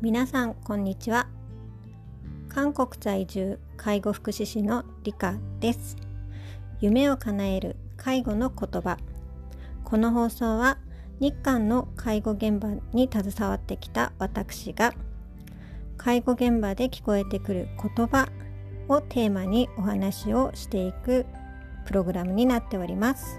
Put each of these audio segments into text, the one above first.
皆さんこんにちは。韓国在住介護福祉士の理香です。夢を叶える介護の言葉。この放送は日韓の介護現場に携わってきた私が介護現場で聞こえてくる言葉をテーマにお話をしていくプログラムになっております。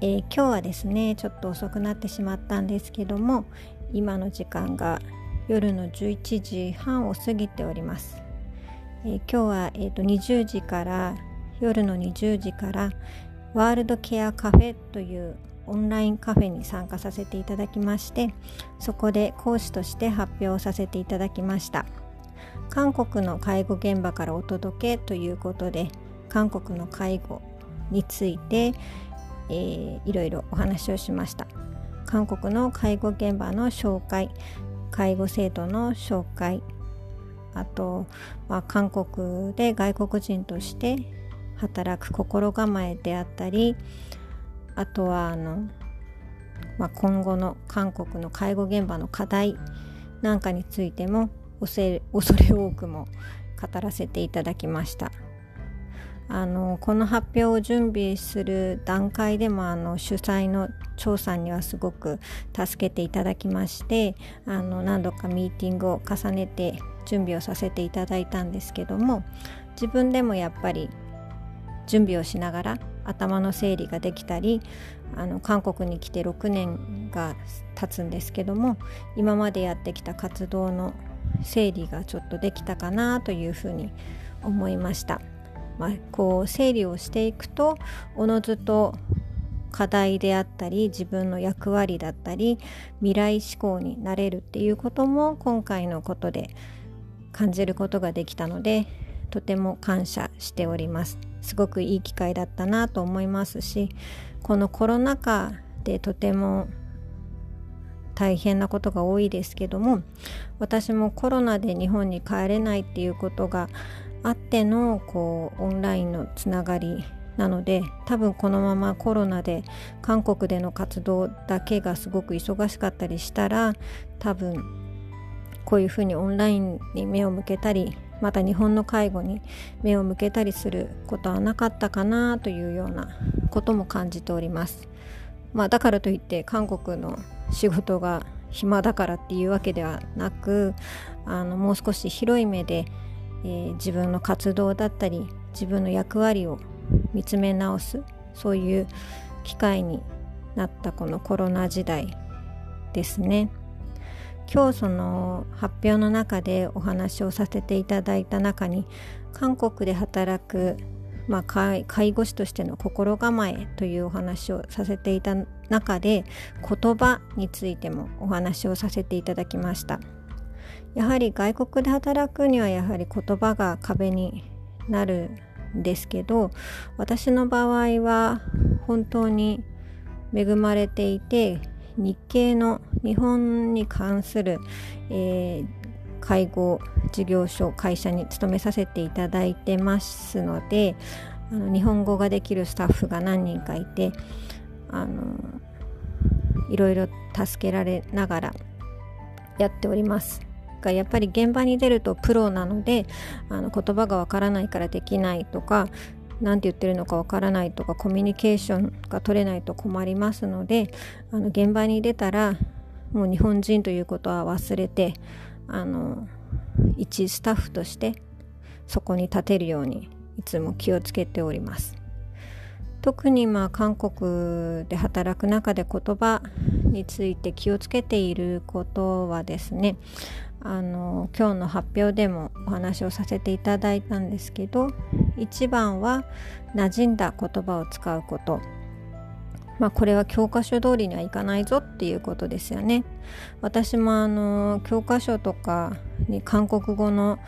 えー、今日はですねちょっと遅くなってしまったんですけども今の時間が夜の11時半を過ぎております。えー、今日は、えーと、20時から夜の20時からワールドケアカフェというオンラインカフェに参加させていただきましてそこで講師として発表させていただきました韓国の介護現場からお届けということで韓国の介護について、えー、いろいろお話をしました。韓国の介護現場の紹介介護制度の紹介あと、まあ、韓国で外国人として働く心構えであったりあとはあの、まあ、今後の韓国の介護現場の課題なんかについても恐れ多くも語らせていただきました。あのこの発表を準備する段階でもあの主催の張さんにはすごく助けていただきましてあの何度かミーティングを重ねて準備をさせていただいたんですけども自分でもやっぱり準備をしながら頭の整理ができたりあの韓国に来て6年が経つんですけども今までやってきた活動の整理がちょっとできたかなというふうに思いました。まあ、こう整理をしていくとおのずと課題であったり自分の役割だったり未来志向になれるっていうことも今回のことで感じることができたのでとても感謝しております。すごくいい機会だったなと思いますしこのコロナ禍でとても大変なことが多いですけども私もコロナで日本に帰れないっていうことがあってのこうオンラインのつながりなので多分このままコロナで韓国での活動だけがすごく忙しかったりしたら多分こういうふうにオンラインに目を向けたりまた日本の介護に目を向けたりすることはなかったかなというようなことも感じております。まあ、だからといって韓国の仕事が暇だからっていうわけではなくあのもう少し広い目で、えー、自分の活動だったり自分の役割を見つめ直すそういう機会になったこのコロナ時代ですね。今日その発表の中でお話をさせていただいた中に韓国で働く、まあ、介護士としての心構えというお話をさせていた中で言葉についてもお話をさせていただきましたやはり外国で働くにはやはり言葉が壁になるんですけど私の場合は本当に恵まれていて日系の日本に関する、えー、介護事業所会社に勤めさせていただいてますのであの日本語ができるスタッフが何人かいてあのいろいろ助けられながらやっております。がやっぱり現場に出るとプロなのであの言葉がわからないからできないとか何て言ってるのかわからないとかコミュニケーションが取れないと困りますのであの現場に出たらもう日本人ということは忘れてあの一スタッフとしてそこに立てるようにいつも気をつけております。特にまあ韓国で働く中で言葉について気をつけていることはですねあの今日の発表でもお話をさせていただいたんですけど一番は馴染んだ言葉を使うこと。まあこれは教科書通りにはいかないぞっていうことですよね。私もあの教科書とかに韓国語の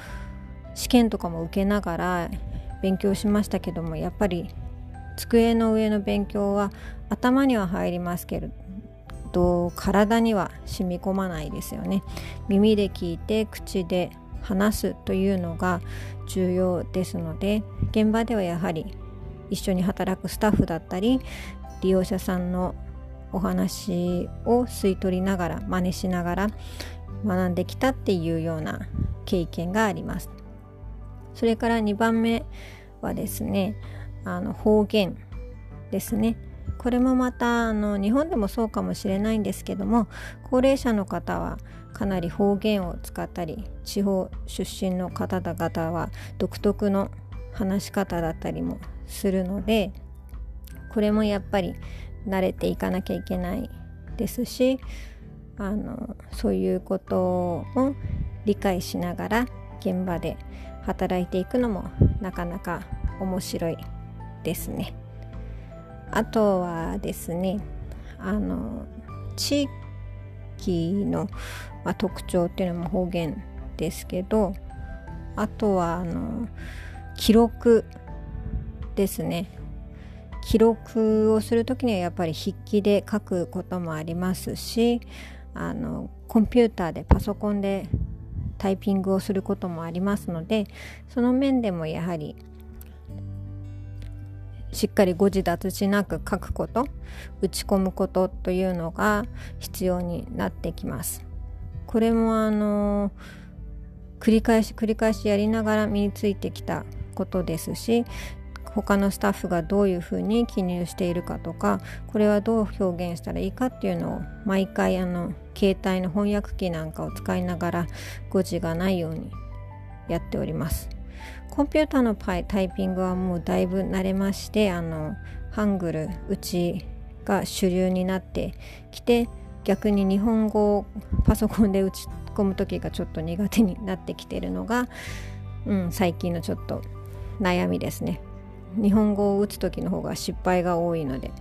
試験とかも受けながら勉強しましたけどもやっぱり机の上の勉強は頭には入りますけれど体には染み込まないですよね耳で聞いて口で話すというのが重要ですので現場ではやはり一緒に働くスタッフだったり利用者さんのお話を吸い取りながら真似しながら学んできたっていうような経験があります。それから2番目はですねあの方言ですね。これもまたあの日本でもそうかもしれないんですけども高齢者の方はかなり方言を使ったり地方出身の方々は独特の話し方だったりもするのでこれもやっぱり慣れていかなきゃいけないですしあのそういうことを理解しながら現場で働いていくのもなかなか面白いですね。あとはですねあの地域の、まあ、特徴っていうのも方言ですけどあとはあの記録ですね。記録をする時にはやっぱり筆記で書くこともありますしあのコンピューターでパソコンでタイピングをすることもありますのでその面でもやはりしっかり誤字脱字なく書くこと打ち込むことというのが必要になってきます。これもあの繰り返し繰り返しやりながら身についてきたことですし他のスタッフがどういうふうに記入しているかとかこれはどう表現したらいいかっていうのを毎回あの携帯の翻訳機なんかを使いながら誤字がないようにやっております。コンピューターのパイタイピングはもうだいぶ慣れましてあのハングルうちが主流になってきて逆に日本語をパソコンで打ち込む時がちょっと苦手になってきてるのが、うん、最近のちょっと悩みですね。日本語を打つ時の方が失敗が多いので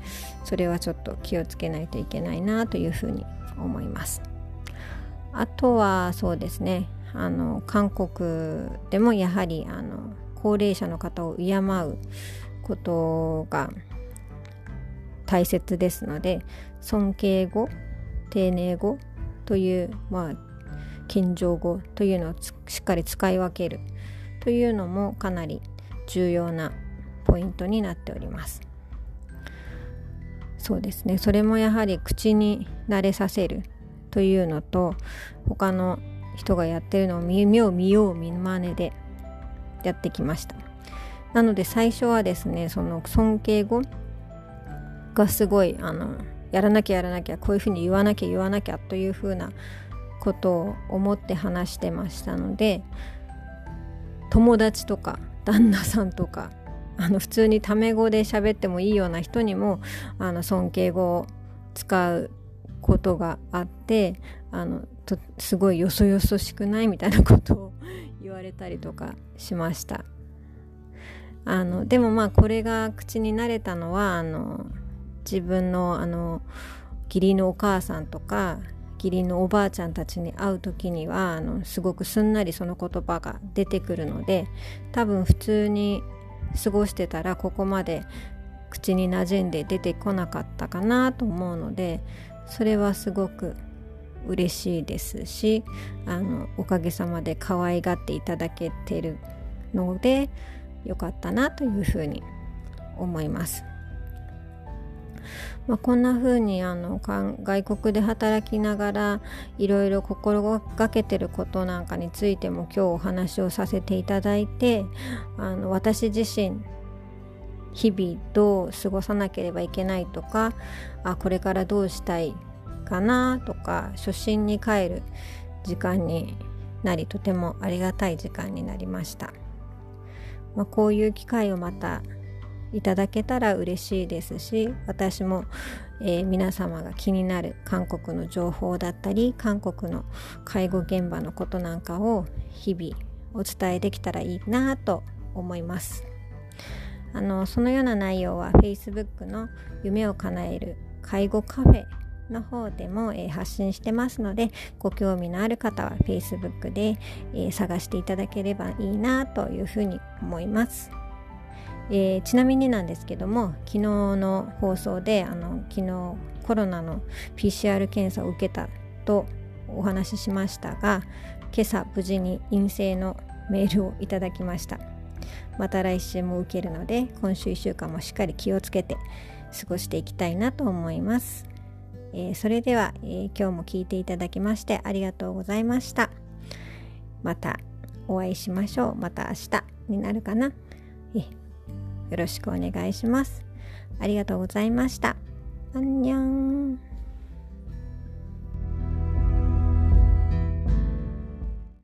それはちょっと気をつけないといけないなというふうに思います。あとはそうですねあの韓国でもやはりあの高齢者の方を敬うことが大切ですので尊敬語丁寧語という、まあ、謙譲語というのをしっかり使い分けるというのもかなり重要なポイントになっております。そうですね。それもやはり口に慣れさせるというのと他の人がやってるのを目を見よう見まねでやってきました。なので最初はですねその尊敬語がすごいあのやらなきゃやらなきゃこういうふうに言わなきゃ言わなきゃというふうなことを思って話してましたので友達とか旦那さんとかあの普通にタメ語で喋ってもいいような人にもあの尊敬語を使うことがあってあのとすごいよそよそしくないみたいなことを言われたりとかしました。あのでもまあこれが口に慣れたのはあの自分のあの義理のお母さんとか義理のおばあちゃんたちに会う時にはあのすごくすんなりその言葉が出てくるので多分普通に過ごしてたらここまで口に馴染んで出てこなかったかなと思うのでそれはすごく嬉しいですしあのおかげさまで可愛がっていただけてるのでよかったなというふうに思います。まあ、こんな風にあの外国で働きながらいろいろ心がけてることなんかについても今日お話をさせていただいてあの私自身日々どう過ごさなければいけないとかあこれからどうしたいかなとか初心に帰る時間になりとてもありがたい時間になりました、まあ、こういう機会をまたいただけたら嬉しいですし私も、えー、皆様が気になる韓国の情報だったり韓国の介護現場のことなんかを日々お伝えできたらいいなと思います。あのそのような内容は Facebook の夢を叶える介護カフェの方でも、えー、発信してますのでご興味のある方は Facebook で、えー、探していただければいいなというふうに思います。えー、ちなみになんですけども昨日の放送であの昨日コロナの PCR 検査を受けたとお話ししましたが今朝無事に陰性のメールをいただきましたまた来週も受けるので今週1週間もしっかり気をつけて過ごしていきたいなと思いますえー、それでは、えー、今日も聞いていただきましてありがとうございました。またお会いしましょう。また明日になるかな。よろしくお願いします。ありがとうございました。